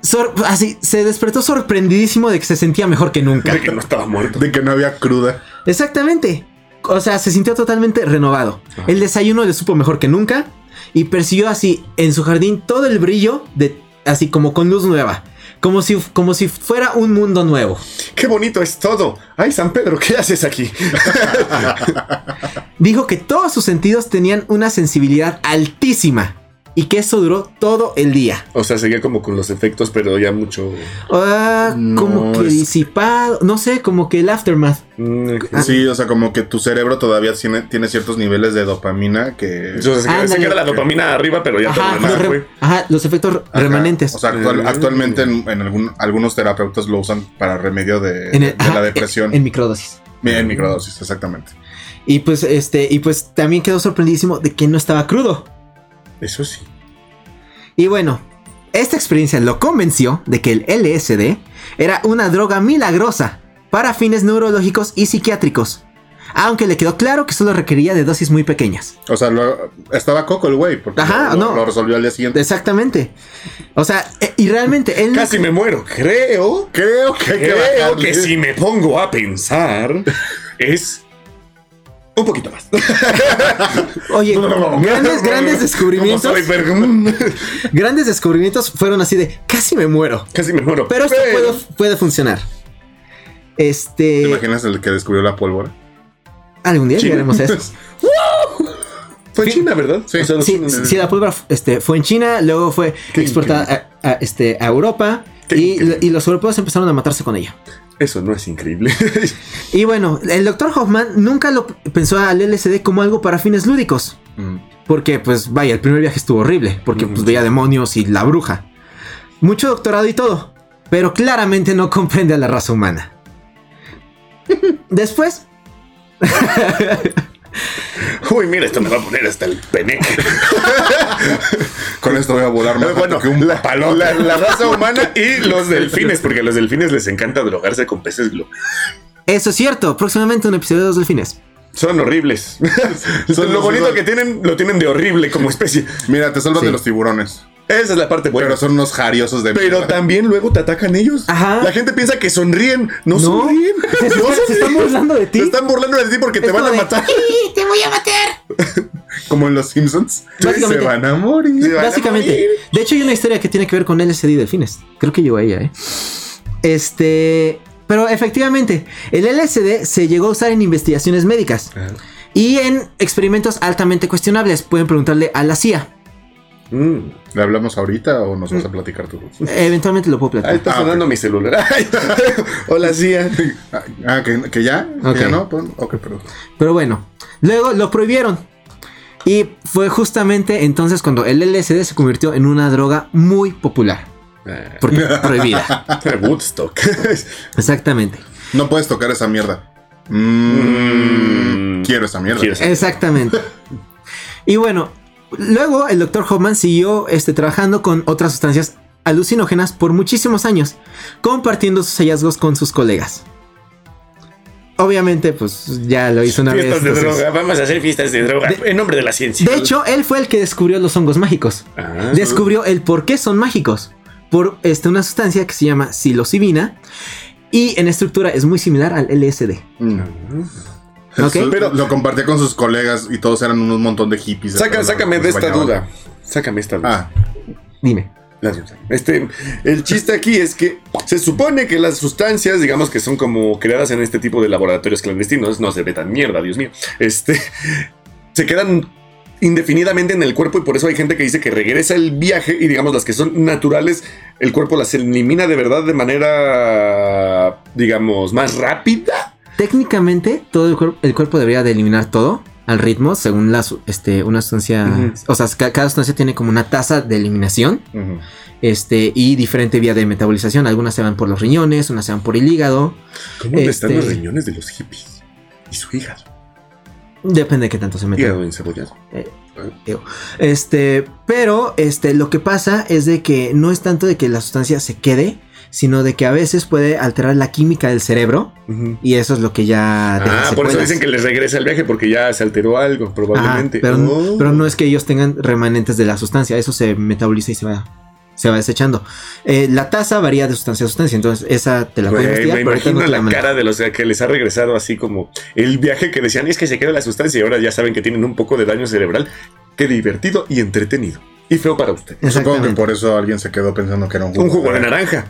Sor- así, se despertó sorprendidísimo de que se sentía mejor que nunca. de que no estaba muerto. De que no había cruda. Exactamente. O sea, se sintió totalmente renovado. El desayuno le supo mejor que nunca y persiguió así en su jardín todo el brillo de así como con luz nueva, como si como si fuera un mundo nuevo. Qué bonito es todo. Ay, San Pedro, ¿qué haces aquí? Dijo que todos sus sentidos tenían una sensibilidad altísima y que eso duró todo el día. O sea, seguía como con los efectos, pero ya mucho. Ah, No, como que es- disipado, no sé, como que el aftermath. Mm, Sí, o sea, como que tu cerebro todavía tiene, tiene ciertos niveles de dopamina que... O sea, se, queda- se queda la dopamina arriba, pero ya todo lo Ajá, demás los, re- fue. ajá, los efectos Ajá. remanentes. O sea, actual- Mm. actualmente en, en algún- algunos terapeutas lo usan para remedio de, En el- de ajá, la depresión. En, en microdosis. en microdosis, exactamente. Y pues este, y pues también quedó sorprendidísimo de que no estaba crudo. Eso sí. Y bueno, esta experiencia lo convenció de que el LSD era una droga milagrosa para fines neurológicos y psiquiátricos. Aunque le quedó claro que solo requería de dosis muy pequeñas. O sea, lo- estaba coco el güey, porque Ajá, lo, no. lo resolvió al día siguiente. Exactamente. O sea, e- y realmente él... Casi me muero. Creo. Creo que Creo que si me pongo a pensar, es. Un poquito más. Oye, grandes, grandes descubrimientos... Grandes descubrimientos fueron así de casi me muero. Casi me muero. Pero esto puede, puede funcionar. ¿Te Este. imaginas el que descubrió la pólvora? Algún día China. llegaremos a eso. Fue en China, ¿verdad? Sí. O sea, los Sí, la pólvora este, fue en China, luego fue exportada a, a, este, a Europa y, y los europeos empezaron a matarse con ella. Eso no es increíble. Y bueno, el doctor Hoffman nunca lo pensó al LSD como algo para fines lúdicos. Mm. Porque, pues, vaya, el primer viaje estuvo horrible. Porque, pues, veía demonios y la bruja. Mucho doctorado y todo. Pero claramente no comprende a la raza humana. Después, Uy, mira, esto me va a poner hasta el peneque. Con esto voy a volar más bueno, que un la, la, la raza humana y los delfines, porque a los delfines les encanta drogarse con peces globo. Eso es cierto, próximamente un episodio de Dos Delfines. Son horribles. Son- lo bonito que tienen, lo tienen de horrible como especie. Mira, te salvan Sí. de los tiburones. Esa es la parte buena. Pero son unos jariosos de Pero mierda. también luego te atacan ellos. Ajá. La gente piensa que sonríen. No, No. sonríen. Se, No se- se están burlando de ti. Se están burlando de ti porque te van a matar. "Sí, te voy a matar. Como en los Simpsons. Se van a morir. A Básicamente. morir. De hecho, hay una historia que tiene que ver con LSD y delfines. Creo que llegó a ella, ¿eh? Este. Pero efectivamente, el LSD se llegó a usar en investigaciones médicas y en experimentos altamente cuestionables. Pueden preguntarle a la CIA. Mm. ¿Le hablamos ahorita o nos vas a platicar tú? Eventualmente lo puedo Ahí platicar. está Ah, sonando ok. mi celular. Hola, Cia. Ah, ¿que, que ya? ¿Que ya no? Ok, perdón. Pero bueno, luego lo prohibieron. Y fue justamente entonces cuando el LSD se convirtió en una droga muy popular. Porque prohibida. Woodstock. Exactamente. No puedes tocar esa mierda. Mm, Mm. Quiero esa mierda. Quiero esa- Exactamente. Y bueno, luego el doctor Hoffman siguió este, trabajando con otras sustancias alucinógenas por muchísimos años, compartiendo sus hallazgos con sus colegas. Obviamente, pues ya lo hizo una Fiestas vez. de entonces- droga. Vamos a hacer fiestas de droga. en nombre de la ciencia. De hecho, él fue el que descubrió los hongos mágicos. Ah. Descubrió el por qué son mágicos. Por este, una sustancia que se llama psilocibina. Y en estructura es muy similar al LSD. Mm. Eso Pero- lo compartía con sus colegas y todos eran un montón de hippies. Saca- sácame de esta duda. Sácame esta duda. Ah, Dime. Este, el chiste aquí es que se supone que las sustancias, digamos que son como creadas en este tipo de laboratorios clandestinos, no se ve tan mierda, Dios mío. Este, se quedan indefinidamente en el cuerpo y por eso hay gente que dice que regresa el viaje y digamos las que son naturales, el cuerpo las elimina de verdad de manera, digamos, más rápida. Técnicamente, todo el, cuerpo el cuerpo debería de eliminar todo al ritmo, según la, este, una sustancia. O sea, ca- cada sustancia tiene como una tasa de eliminación. Este, y diferente vía de metabolización. Algunas se van por los riñones, unas se van por el hígado. ¿Cómo le están Este- los riñones de los hippies? Y su hígado. Depende de qué tanto se meta. Hígado encebollado. Ew. Este, pero este, lo que pasa es de que no es tanto de que la sustancia se quede, sino de que a veces puede alterar la química del cerebro Ujú. y eso es lo que ya deja Ah, por eso dicen que les regresa el viaje porque ya se alteró algo, probablemente. pero, Oh. pero no es que ellos tengan remanentes de la sustancia, eso se metaboliza y se va, se va desechando. Eh, la tasa varía de sustancia a sustancia, entonces esa te la puedo Güey, investigar, me pero imagino la la cara de los que les ha regresado así como el viaje que decían es que se queda la sustancia y ahora ya saben que tienen un poco de daño cerebral. Qué divertido y entretenido. Y feo para usted. Supongo que por eso alguien se quedó pensando que era un jugo. Un jugo de naranja.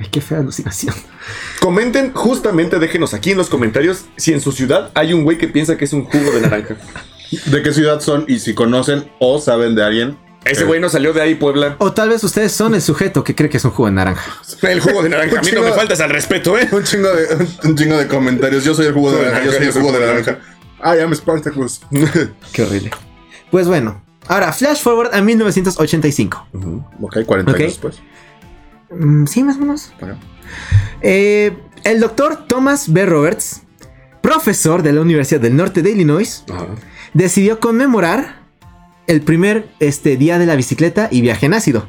Ay, qué fea alucinación. Comenten, justamente déjenos aquí en los comentarios si en su ciudad hay un güey que piensa que es un jugo de naranja. ¿De qué ciudad son? Y si conocen o saben de alguien. Ese Eh, güey no salió de ahí, Puebla. O tal vez ustedes son el sujeto que cree que es un jugo de naranja. El jugo de naranja. A mí no me Chingo. faltas al respeto, ¿eh? Un chingo de, un chingo de comentarios. Yo soy el jugo de naranja. Yo soy el jugo de naranja. I am Spartacus. Qué horrible. Pues bueno, ahora flash forward a 1985. ok, 40 Ok. años después. Mm, sí, más o menos. Eh, el doctor Thomas B. Roberts, profesor de la Universidad del Norte de Illinois, decidió conmemorar el primer este, día de la bicicleta y viaje en ácido.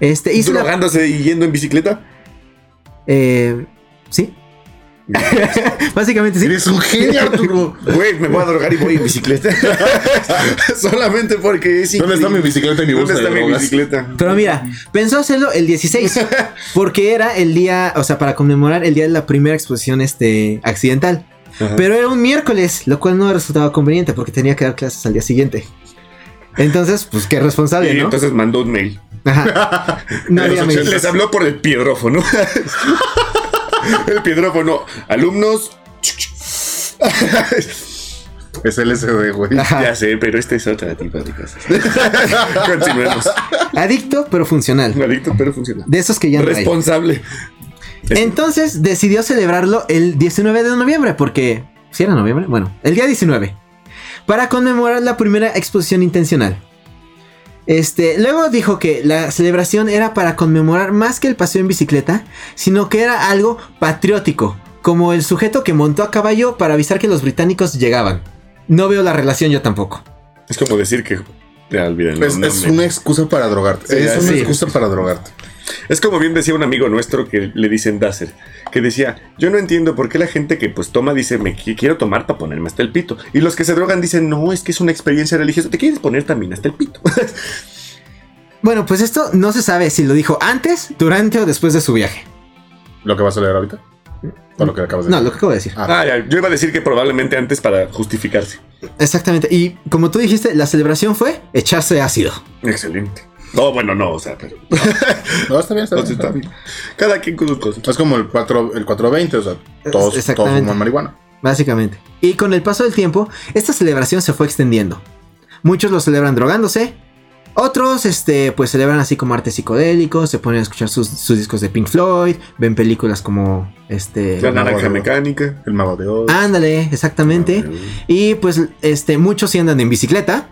Este, hizo una- Drogándose y yendo en bicicleta. eh, sí. Básicamente sí. Eres un genio, Arturo. Güey, me voy a drogar y voy en bicicleta. Solamente porque es ¿Dónde está mi bicicleta y mi ¿Dónde bolsa está de mi drogas? bicicleta? Pero mira, pensó hacerlo el 16 porque era el día, o sea, para conmemorar el día de la primera exposición este, accidental. Ajá. Pero era un miércoles, lo cual no resultaba conveniente porque tenía que dar clases al día siguiente. Entonces, pues qué responsable, Y ¿no? entonces mandó un mail. Ajá. No había mail. Les habló por el piedrófono. el piedrófono. Alumnos. Es LSD, güey. Ya sé, pero este es otra tipo de cosas. Continuemos. Adicto, pero funcional. Adicto, pero funciona. De esos que ya no hay. Responsable. Entonces decidió celebrarlo el 19 de noviembre, porque. ¿Sí era noviembre? Bueno, el día 19. Para conmemorar la primera exposición intencional. Este, luego dijo que la celebración era para conmemorar más que el paseo en bicicleta, sino que era algo patriótico, como el sujeto que montó a caballo para avisar que los británicos llegaban. No veo la relación yo tampoco. Es como decir que. Ya olvídenlo. Es, no es me- una excusa para drogarte. Sí, es una sí. excusa para drogarte. Es como bien decía un amigo nuestro que le dicen Dasser, que decía, yo no entiendo por qué la gente que pues toma dice, me qui- quiero tomar para ponerme hasta el pito. Y los que se drogan dicen, no, es que es una experiencia religiosa, te quieres poner también hasta el pito. Bueno, pues esto no se sabe si lo dijo antes, durante o después de su viaje. ¿Lo que vas a leer ahorita? ¿O lo que acabas de No, decir? lo que acabo de decir. Ah. ah, ya, yo iba a decir que probablemente antes para justificarse. Exactamente. Y como tú dijiste, la celebración fue echarse ácido. Excelente. No, bueno, no, o sea, pero... No, está bien, está bien. Entonces, está bien. Cada quien con sus cosas. Es como el, 4, el 420, o sea, todos, todos fuman marihuana. Básicamente. Y con el paso del tiempo, esta celebración se fue extendiendo. Muchos lo celebran drogándose. Otros, este, pues celebran así como arte psicodélico, se ponen a escuchar sus, sus discos de Pink Floyd, ven películas como, este... La naranja mecánica. El mago de Oz. Ándale, exactamente. Y pues, este, muchos sí andan en bicicleta.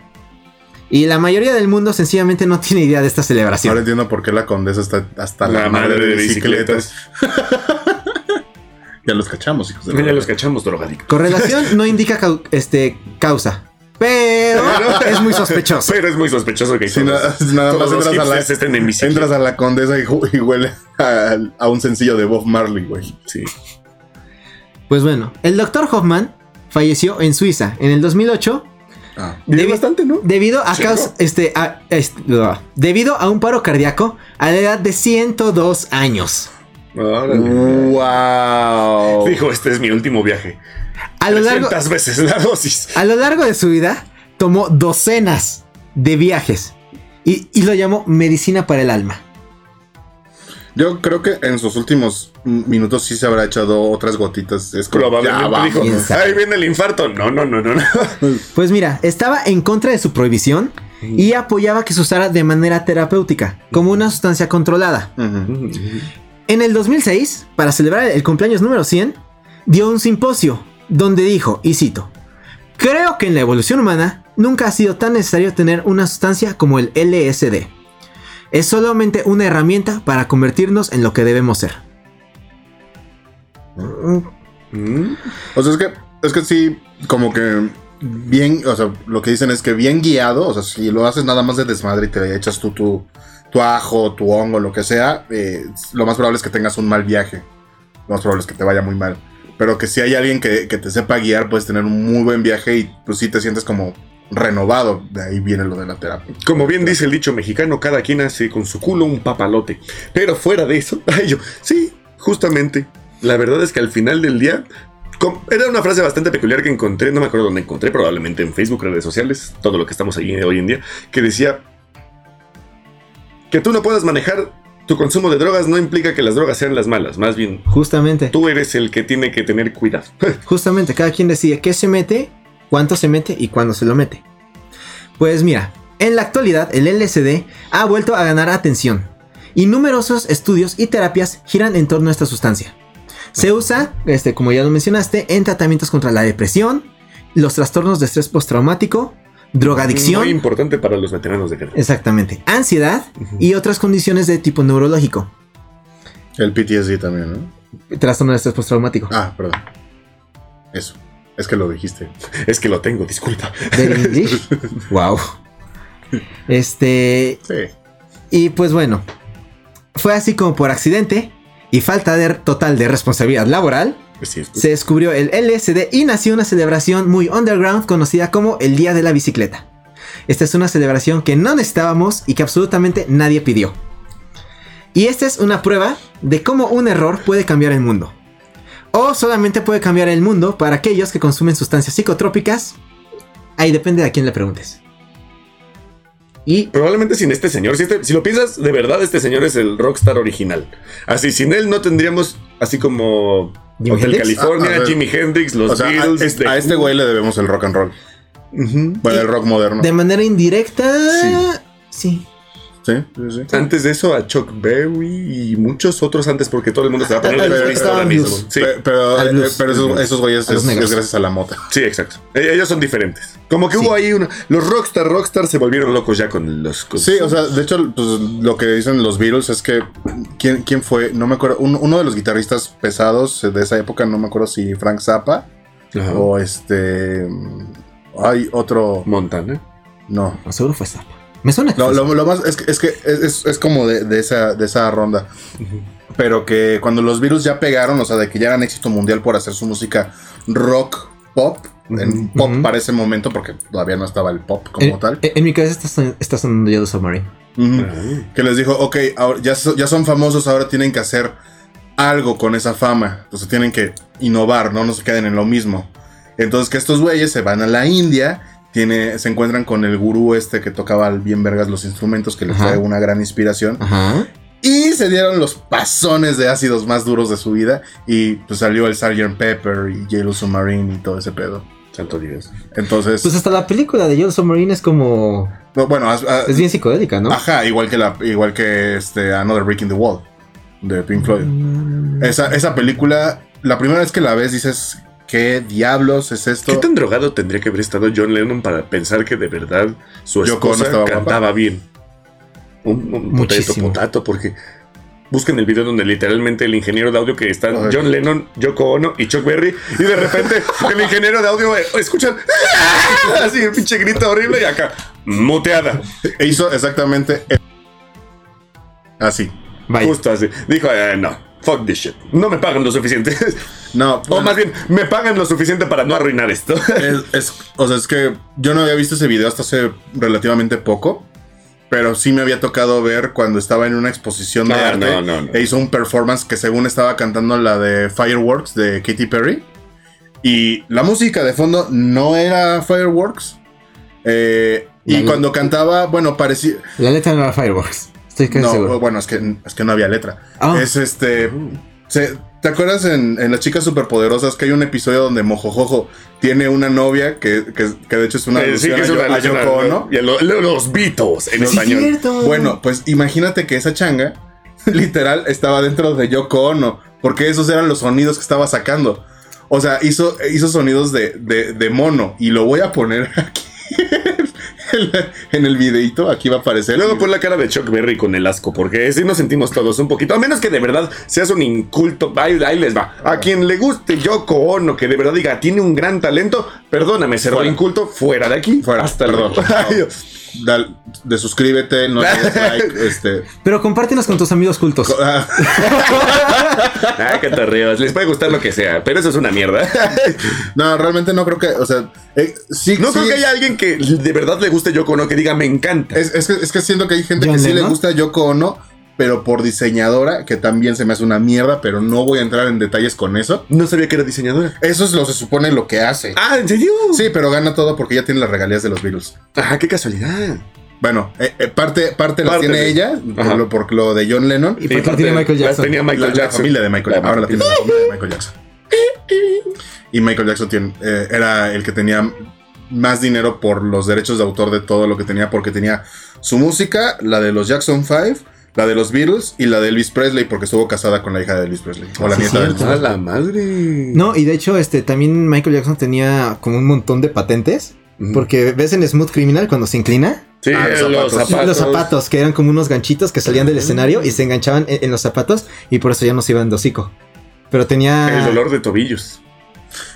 Y la mayoría del mundo sencillamente no tiene idea de esta Ahora celebración. entiendo por qué la condesa está hasta la, La madre, madre de bicicletas. ya los cachamos, hijos de Ya los cachamos drogadictos. Correlación no indica cau- este, causa. Pero es muy sospechoso. Pero es muy sospechoso que Sí, todos- nada, nada más entras a, la, estén en entras a la condesa y huele a, a un sencillo de Bob Marley, güey. Sí. Pues bueno, el doctor Hoffman falleció en Suiza en el 2008 Ah. Vivió Debi- bastante, ¿no? debido a Sí, causa, ¿no? este, a- este, debido a un paro cardíaco a la edad de 102 años. Órale. ¡Wow! Dijo, este es mi último viaje. A lo largo, 300 veces la dosis. a lo largo de su vida tomó docenas de viajes y, y lo llamó medicina para el alma. Yo creo que en sus últimos minutos sí se habrá echado otras gotitas. Es Probablemente dijo, ahí viene el infarto. No, no, no, no. no. Pues mira, estaba en contra de su prohibición y apoyaba que se usara de manera terapéutica, como una sustancia controlada. En el 2006, para celebrar el cumpleaños número 100, dio un simposio donde dijo, y cito, Creo que en la evolución humana nunca ha sido tan necesario tener una sustancia como el LSD. Es solamente una herramienta para convertirnos en lo que debemos ser. Mm. O sea, es que, es que sí, como que bien, o sea, lo que dicen es que bien guiado, o sea, si lo haces nada más de desmadre y te echas tú tu, tu ajo, tu hongo, lo que sea, eh, lo más probable es que tengas un mal viaje. Lo más probable es que te vaya muy mal. Pero que si hay alguien que, que te sepa guiar, puedes tener un muy buen viaje y pues sí te sientes como renovado. De ahí viene lo de la terapia. Como bien dice el dicho mexicano, cada quien hace con su culo un papalote. Pero fuera de eso, ay, yo, sí, justamente. La verdad es que al final del día, era una frase bastante peculiar que encontré, no me acuerdo dónde encontré, probablemente en Facebook, redes sociales, todo lo que estamos ahí hoy en día, que decía que tú no puedas manejar tu consumo de drogas no implica que las drogas sean las malas, más bien Justamente, tú eres el que tiene que tener cuidado. justamente, cada quien decide qué se mete, cuánto se mete y cuándo se lo mete. Pues mira, en la actualidad el LSD ha vuelto a ganar atención y numerosos estudios y terapias giran en torno a esta sustancia. Se usa, este, como ya lo mencionaste, en tratamientos contra la depresión, los trastornos de estrés postraumático, drogadicción, Muy importante para los veteranos de guerra. exactamente, ansiedad y otras condiciones de tipo neurológico, El PTSD también, ¿no? trastorno de estrés postraumático. Ah, perdón. Eso. Es que lo dijiste. Es que lo tengo, disculpa. ¿Del English? wow. Este, Sí. Y pues bueno, fue así como por accidente y falta de total de responsabilidad laboral, se descubrió el LSD y nació una celebración muy underground conocida como el Día de la Bicicleta. Esta es una celebración que no necesitábamos y que absolutamente nadie pidió. Y esta es una prueba de cómo un error puede cambiar el mundo. O solamente puede cambiar el mundo para aquellos que consumen sustancias psicotrópicas. Ahí depende de a quién le preguntes. Y Probablemente sin este señor, si, este- si lo piensas, de verdad este señor es el rockstar original. Así, sin él no tendríamos, así como Jimi Hotel Hendrix. California, Ah, Hendrix, los O sea, a, Beatles. a este güey le debemos el rock and roll. Ujú. Bueno, el rock moderno. de manera indirecta... Sí. Sí, sí, sí. Antes de eso a Chuck Berry y muchos otros antes porque todo el mundo se va a poner de pero turista estaban ahora mismo. Sí, Pero, eh, blues. pero esos, esos güeyes es, gracias a la mota. sí, exacto. E- Ellos son diferentes. Como que Sí. hubo ahí una... Los rockstar, rockstar se volvieron locos ya con los... con- Sí, o sea, de hecho, pues, lo que dicen los Beatles es que. ¿Quién, quién fue? No me acuerdo. Un- uno de los guitarristas pesados de esa época, no me acuerdo si Frank Zappa Ajá. o este. Hay otro. Montana. No. No, seguro fue Zappa. Me suena. que Lo, lo- lo más es que es, que es, es- es como de, de esa, de esa ronda. Pero que cuando los virus ya pegaron, o sea, de que ya eran éxito mundial por hacer su música rock pop, en pop para ese momento, porque todavía no estaba el pop como en, tal. en- mi cabeza está, está sonando Yellow Submarine. Ujú. Que les dijo, ok, ahora ya, so- ya son famosos, ahora tienen que hacer algo con esa fama. Entonces tienen que innovar, ¿no? No se queden en lo mismo. Entonces que estos güeyes se van a la India, tiene, se encuentran con el gurú este que tocaba bien vergas los instrumentos, que les Ajá. fue una gran inspiración. Ajá. Y se dieron los pasones de ácidos más duros de su vida. Y pues salió el Sgt. Pepper y Yellow Submarine y todo ese pedo. Santo Dios. Entonces, Pues hasta la película de Yellow Submarine es como. no, bueno, a- Es bien psicodélica, ¿no? ajá, igual que la, igual que este Another Brick in the Wall de Pink Floyd. Esa, esa película, la primera vez que la ves dices, ¿qué diablos es esto? ¿Qué tan drogado tendría que haber estado John Lennon para pensar que de verdad su esposa estaba guapa? cantaba bien? Un, un potato, potato, porque busquen el video donde literalmente el ingeniero de audio que están Ay. John Lennon, Yoko Ono y Chuck Berry, y de repente el ingeniero de audio eh, escuchan así el pinche grito horrible y acá muteada. E hizo exactamente así. Justo así. Dijo, eh, no, fuck this shit. No me pagan lo suficiente. No, o más bien, me pagan lo suficiente para no arruinar esto. es, es- o sea, es que yo no había visto ese video hasta hace relativamente poco. Pero sí me había tocado ver cuando estaba en una exposición de Ah, arte. no, no, no. E hizo un performance que según estaba cantando la de Fireworks de Katy Perry. Y la música de fondo no era Fireworks. Eh, y cuando cantaba, bueno, parecía... La letra no era Fireworks. Estoy casi No, seguro. bueno, es que, es que no había letra. Ah. Es este... se- ¿Te acuerdas en, en Las Chicas Superpoderosas que hay un episodio donde Mojojojo tiene una novia que, que- que de hecho es una Eh, sí, alusión que es una a Yoko Ono? y a lo- lo- los Beatles en Sí, español. cierto. Bueno, pues imagínate que esa changa literal estaba dentro de Yoko Ono, porque esos eran los sonidos que estaba sacando. O sea, hizo, hizo sonidos de, de, de mono y lo voy a poner aquí en, el videito, aquí va a aparecer. Luego pon la cara de Chuck Berry con el asco, porque sí nos sentimos todos un poquito. A menos que de verdad seas un inculto. Ahí, ahí les va. A quien le guste Yoko Ono, que de verdad diga, tiene un gran talento, perdóname, cerró Fuera. inculto, fuera de aquí. Fuera, Hasta luego. Ay, Dal- de suscríbete, no le des like, este. Pero compártenos con tus amigos cultos. ah, Ay, qué torreos. Les puede gustar lo que sea, pero eso es una mierda. no, realmente no creo que, o sea, eh, sí, No sí, creo que haya alguien que de verdad le guste Yoko Ono, que diga, me encanta. Es, es que, es que siento que hay gente ¿John que sí le gusta Yoko Ono, pero por diseñadora, que también se me hace una mierda, pero no voy a entrar en detalles con eso. No sabía que era diseñadora. Eso es lo se supone lo que hace. Ah, ¿en serio? Sí, pero gana todo porque ya tiene las regalías de los Beatles. Ah, qué casualidad. Bueno, eh, eh, parte, parte la Parte tiene de- ella, por lo, por lo de John Lennon. Y porque tiene Michael Jackson. tenía La, Michael la Jackson. familia de Michael La Jackson. Ahora la tiene la familia de Michael Jackson. Y Michael Jackson tiene- eh, era el que tenía más dinero por los derechos de autor de todo lo que tenía, porque tenía su música, la de los Jackson 5, la de los Beatles y la de Elvis Presley, porque estuvo casada con la hija de Elvis Presley. O la Sí, nieta de Elvis Presley. la madre. No, y de hecho, este también Michael Jackson tenía como un montón de patentes. Porque ves en Smooth Criminal cuando se inclina. Sí, Ah, los zapatos. Los zapatos, que eran como unos ganchitos que salían del escenario y se enganchaban en, en los zapatos y por eso ya no se iban de hocico. Pero tenía. El dolor de tobillos.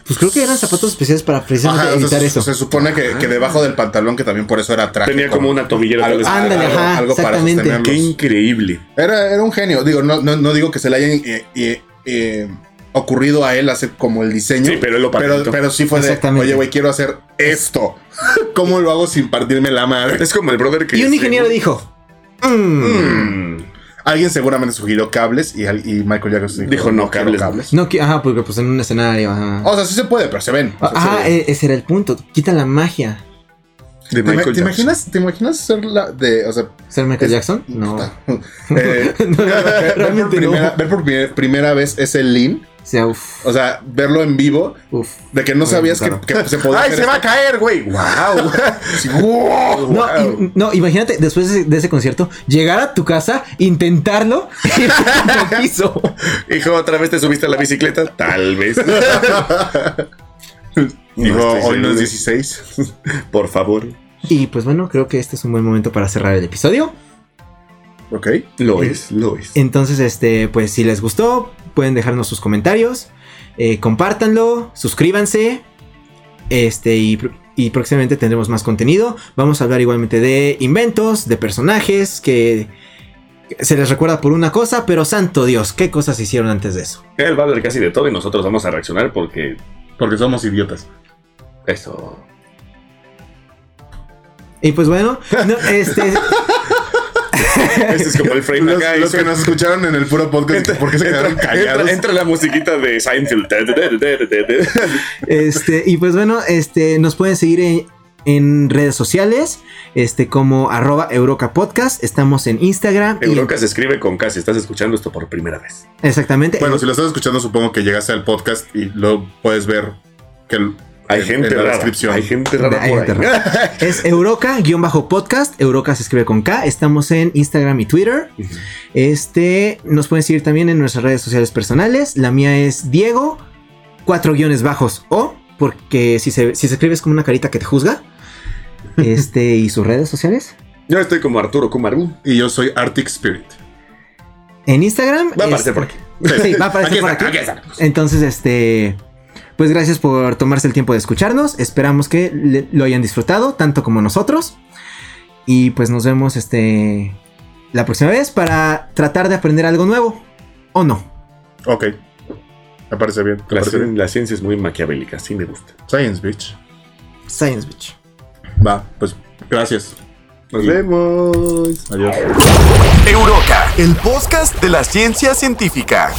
Pues creo que eran zapatos especiales para precisamente Ajá, o sea, evitar se, eso. se supone que, que debajo del pantalón, que también por eso era traje. Tenía como una tobillera. Algo, tal vez. Ándale, algo- ajá, algo exactamente. Qué increíble. Era, era un genio. Digo, no, no, no digo que se le hayan eh, eh, eh, ocurrido a él hacer como el diseño. Sí, pero él lo pero, pero sí fue de, Exactamente. oye, güey, quiero hacer esto. ¿Cómo lo hago sin partirme la madre? Es como el brother que. Y un ingeniero dijo: "Mm, Mm. Alguien seguramente sugirió cables y, Michael Jackson Dijo, no, cables. No, qui- ajá, porque pues en un escenario, ajá. O sea, sí se puede, pero se ven. O sea, Ajá, se ven. e- ese era el punto. Quita la magia. De ¿Te, Michael te Jackson. imaginas, ¿Te imaginas ser la de. O sea, ¿Ser Michael Es- Jackson? No. eh, No, no, ver, por primera, no. ver por primer- primera vez ese lean. O sea, uff, O sea, verlo en vivo. uff. De que no sabías que, se podía ¡Ay, hacer se va a caer, güey! ¡Wow! Sí, wow, No, wow. y- no, imagínate después de, de ese concierto, llegar a tu casa, intentarlo y en el piso. Hijo, ¿otra vez te subiste a la bicicleta? Tal vez. Dijo, No estoy hoy no es 16. Por favor. Y pues bueno, creo que este es un buen momento para cerrar el episodio. ok. Lo Eh, es, lo es. Entonces, este, pues si les gustó, pueden dejarnos sus comentarios, eh, compártanlo, suscríbanse, este, y y próximamente tendremos más contenido. Vamos a hablar igualmente de inventos, de personajes que se les recuerda por una cosa, pero santo Dios, ¿qué cosas hicieron antes de eso? Él va a hablar casi de todo y nosotros vamos a reaccionar porque Porque somos idiotas. Eso. Y pues bueno, no, este, Este es como el frame Los, acá. y los que nos escucharon en el puro podcast, ¿por qué se quedaron entra, callados? entra- entra la musiquita de Seinfeld. este, y pues bueno, este, nos pueden seguir en, en redes sociales, este, como arroba Euroca Podcast. Estamos en Instagram. y en- Euroca se escribe con K si estás escuchando esto por primera vez. exactamente. Bueno, si lo estás escuchando, supongo que llegaste al podcast y lo puedes ver que el- Hay en- gente en la rara. descripción. Hay gente rara Hay por gente ahí. Es Euroca-podcast. Euroca se escribe con K. Estamos en Instagram y Twitter. Este, nos pueden seguir también en nuestras redes sociales personales. La mía es Diego, cuatro guiones bajos O, porque si se, si se escribe es como una carita que te juzga. Este, y sus redes sociales. Yo estoy como Arturo Kumaru. Y yo soy Arctic Spirit. En Instagram. Va a aparecer este- por aquí. Sí, va a aparecer Aquí por está, aquí. aquí está. Entonces, este. Pues gracias por tomarse el tiempo de escucharnos. Esperamos que le- lo hayan disfrutado, tanto como nosotros. Y pues nos vemos este. La próxima vez para tratar de aprender algo nuevo. ¿O no? Ok. Me parece bien. me La, parece bien. la ciencia es muy maquiavélica, sí me gusta. Science Beach. Science Beach. Va, pues gracias. Nos Y- vemos. Adiós. Euroca, el podcast de la ciencia científica.